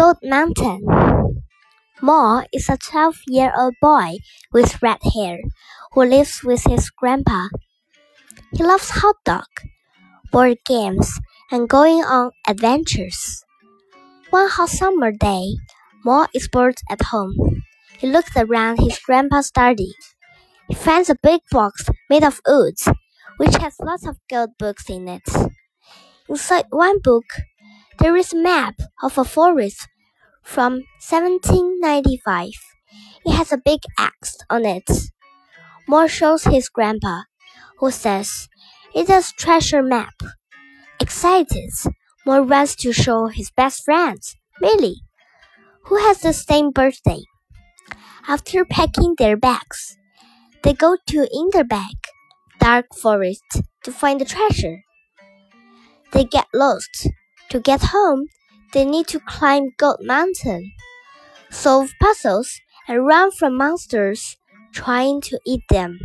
Gold Mountain. Mo is a 12 year old boy with red hair who lives with his grandpa. He loves hot dog, board games, and going on adventures. One hot summer day, Mo is bored at home. He looks around his grandpa's study. He finds a big box made of wood, which has lots of gold books in it. Inside one book, there is a map of a forest from 1795. It has a big axe on it. Mo shows his grandpa, who says, It's a treasure map. Excited, Mo runs to show his best friend, Millie, who has the same birthday. After packing their bags, they go to Inderberg, dark forest, to find the treasure. They get lost to get home, they need to climb Gold Mountain, solve puzzles, and run from monsters trying to eat them.